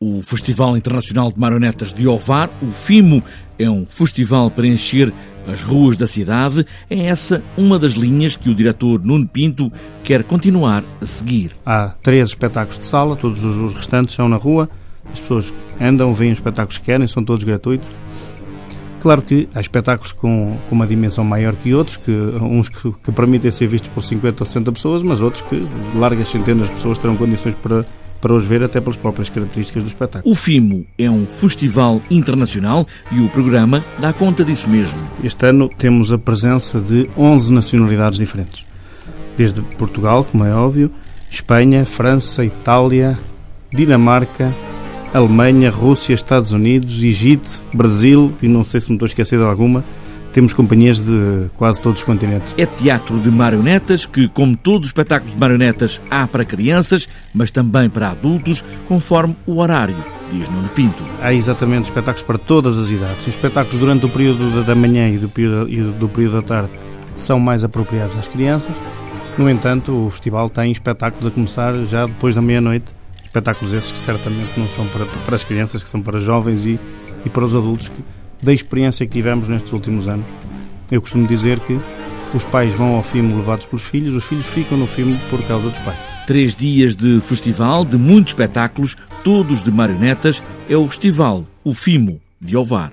O Festival Internacional de Marionetas de Ovar, o FIMO, é um festival para encher as ruas da cidade. É essa uma das linhas que o diretor Nuno Pinto quer continuar a seguir. Há três espetáculos de sala, todos os restantes são na rua. As pessoas andam, veem os espetáculos que querem, são todos gratuitos. Claro que há espetáculos com, com uma dimensão maior que outros, que, uns que, que permitem ser vistos por 50 ou 60 pessoas, mas outros que largas centenas de pessoas terão condições para para os ver até pelas próprias características do espetáculo. O FIMO é um festival internacional e o programa dá conta disso mesmo. Este ano temos a presença de 11 nacionalidades diferentes. Desde Portugal, como é óbvio, Espanha, França, Itália, Dinamarca, Alemanha, Rússia, Estados Unidos, Egito, Brasil e não sei se me estou a esquecer de alguma, temos companhias de quase todos os continentes. É teatro de marionetas que, como todos os espetáculos de marionetas, há para crianças, mas também para adultos, conforme o horário, diz Nuno Pinto. Há exatamente espetáculos para todas as idades. Os espetáculos durante o período da manhã e do período, e do período da tarde são mais apropriados às crianças. No entanto, o festival tem espetáculos a começar já depois da meia-noite. Espetáculos esses que certamente não são para, para as crianças, que são para jovens e, e para os adultos que da experiência que tivemos nestes últimos anos. Eu costumo dizer que os pais vão ao filme levados pelos filhos, os filhos ficam no filme por causa dos pais. Três dias de festival, de muitos espetáculos, todos de marionetas, é o festival, o FIMO, de Ovar.